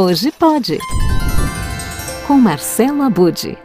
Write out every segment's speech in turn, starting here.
Hoje pode. Com Marcelo Abude.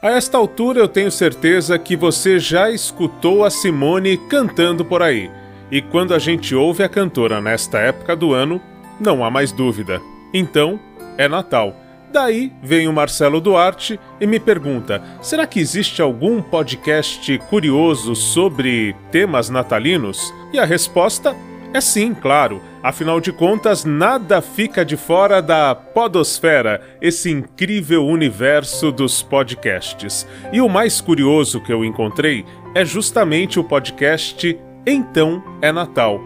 A esta altura eu tenho certeza que você já escutou a Simone cantando por aí. E quando a gente ouve a cantora nesta época do ano, não há mais dúvida. Então, é Natal. Daí vem o Marcelo Duarte e me pergunta: será que existe algum podcast curioso sobre temas natalinos? E a resposta é sim, claro. Afinal de contas, nada fica de fora da Podosfera, esse incrível universo dos podcasts. E o mais curioso que eu encontrei é justamente o podcast Então é Natal.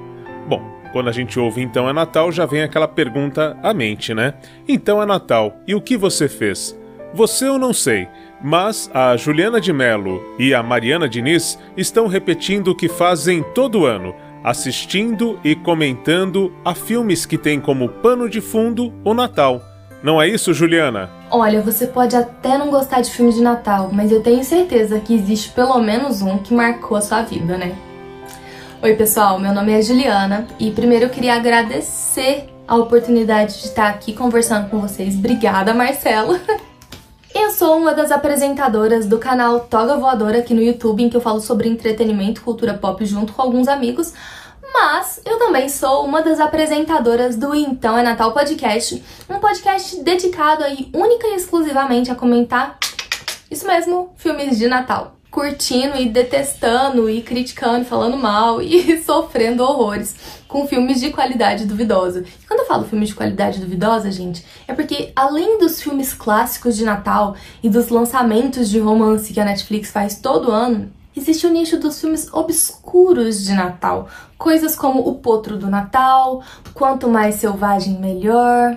Bom, quando a gente ouve Então é Natal, já vem aquela pergunta à mente, né? Então é Natal, e o que você fez? Você eu não sei, mas a Juliana de Mello e a Mariana Diniz estão repetindo o que fazem todo ano assistindo e comentando a filmes que têm como pano de fundo o Natal. Não é isso, Juliana? Olha, você pode até não gostar de filmes de Natal, mas eu tenho certeza que existe pelo menos um que marcou a sua vida, né? Oi, pessoal, meu nome é Juliana e primeiro eu queria agradecer a oportunidade de estar aqui conversando com vocês. Obrigada, Marcelo. Sou uma das apresentadoras do canal Toga Voadora aqui no YouTube, em que eu falo sobre entretenimento, cultura pop junto com alguns amigos. Mas eu também sou uma das apresentadoras do Então é Natal Podcast, um podcast dedicado aí única e exclusivamente a comentar, isso mesmo, filmes de Natal curtindo e detestando e criticando, falando mal e sofrendo horrores com filmes de qualidade duvidosa. E quando eu falo filmes de qualidade duvidosa, gente, é porque além dos filmes clássicos de Natal e dos lançamentos de romance que a Netflix faz todo ano, existe o nicho dos filmes obscuros de Natal. Coisas como O Potro do Natal, Quanto Mais Selvagem Melhor.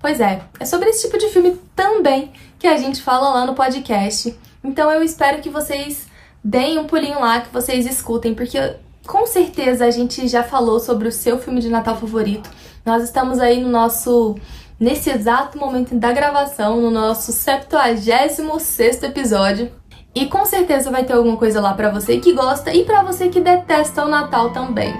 Pois é, é sobre esse tipo de filme também que a gente fala lá no podcast. Então eu espero que vocês deem um pulinho lá, que vocês escutem, porque com certeza a gente já falou sobre o seu filme de Natal favorito. Nós estamos aí no nosso nesse exato momento da gravação, no nosso 76 episódio. E com certeza vai ter alguma coisa lá para você que gosta e para você que detesta o Natal também.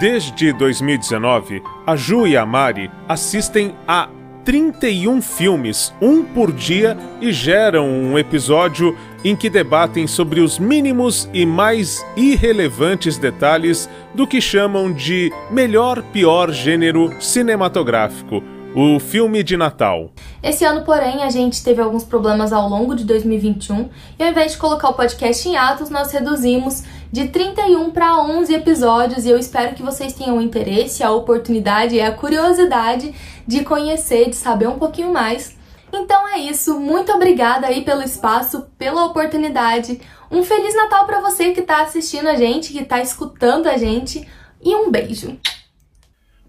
Desde 2019, a Ju e a Mari assistem a 31 filmes, um por dia, e geram um episódio em que debatem sobre os mínimos e mais irrelevantes detalhes do que chamam de melhor pior gênero cinematográfico o filme de Natal. Esse ano, porém, a gente teve alguns problemas ao longo de 2021 e ao invés de colocar o podcast em atos, nós reduzimos de 31 para 11 episódios e eu espero que vocês tenham o interesse, a oportunidade e a curiosidade de conhecer, de saber um pouquinho mais. Então é isso, muito obrigada aí pelo espaço, pela oportunidade. Um feliz Natal para você que está assistindo a gente, que está escutando a gente e um beijo.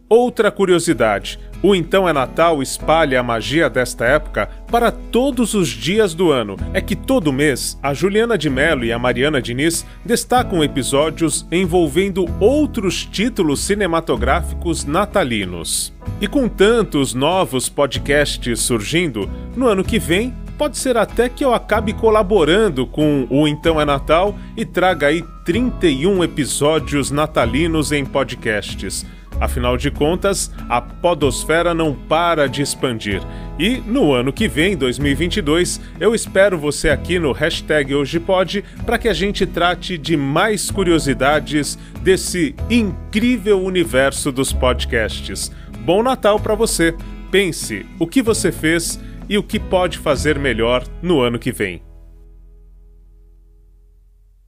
Outra curiosidade: o Então é Natal espalha a magia desta época para todos os dias do ano. É que todo mês a Juliana de Mello e a Mariana Diniz destacam episódios envolvendo outros títulos cinematográficos natalinos. E com tantos novos podcasts surgindo, no ano que vem pode ser até que eu acabe colaborando com o Então é Natal e traga aí 31 episódios natalinos em podcasts. Afinal de contas, a podosfera não para de expandir. E no ano que vem, 2022, eu espero você aqui no hashtag HojePod para que a gente trate de mais curiosidades desse incrível universo dos podcasts. Bom Natal para você! Pense o que você fez e o que pode fazer melhor no ano que vem.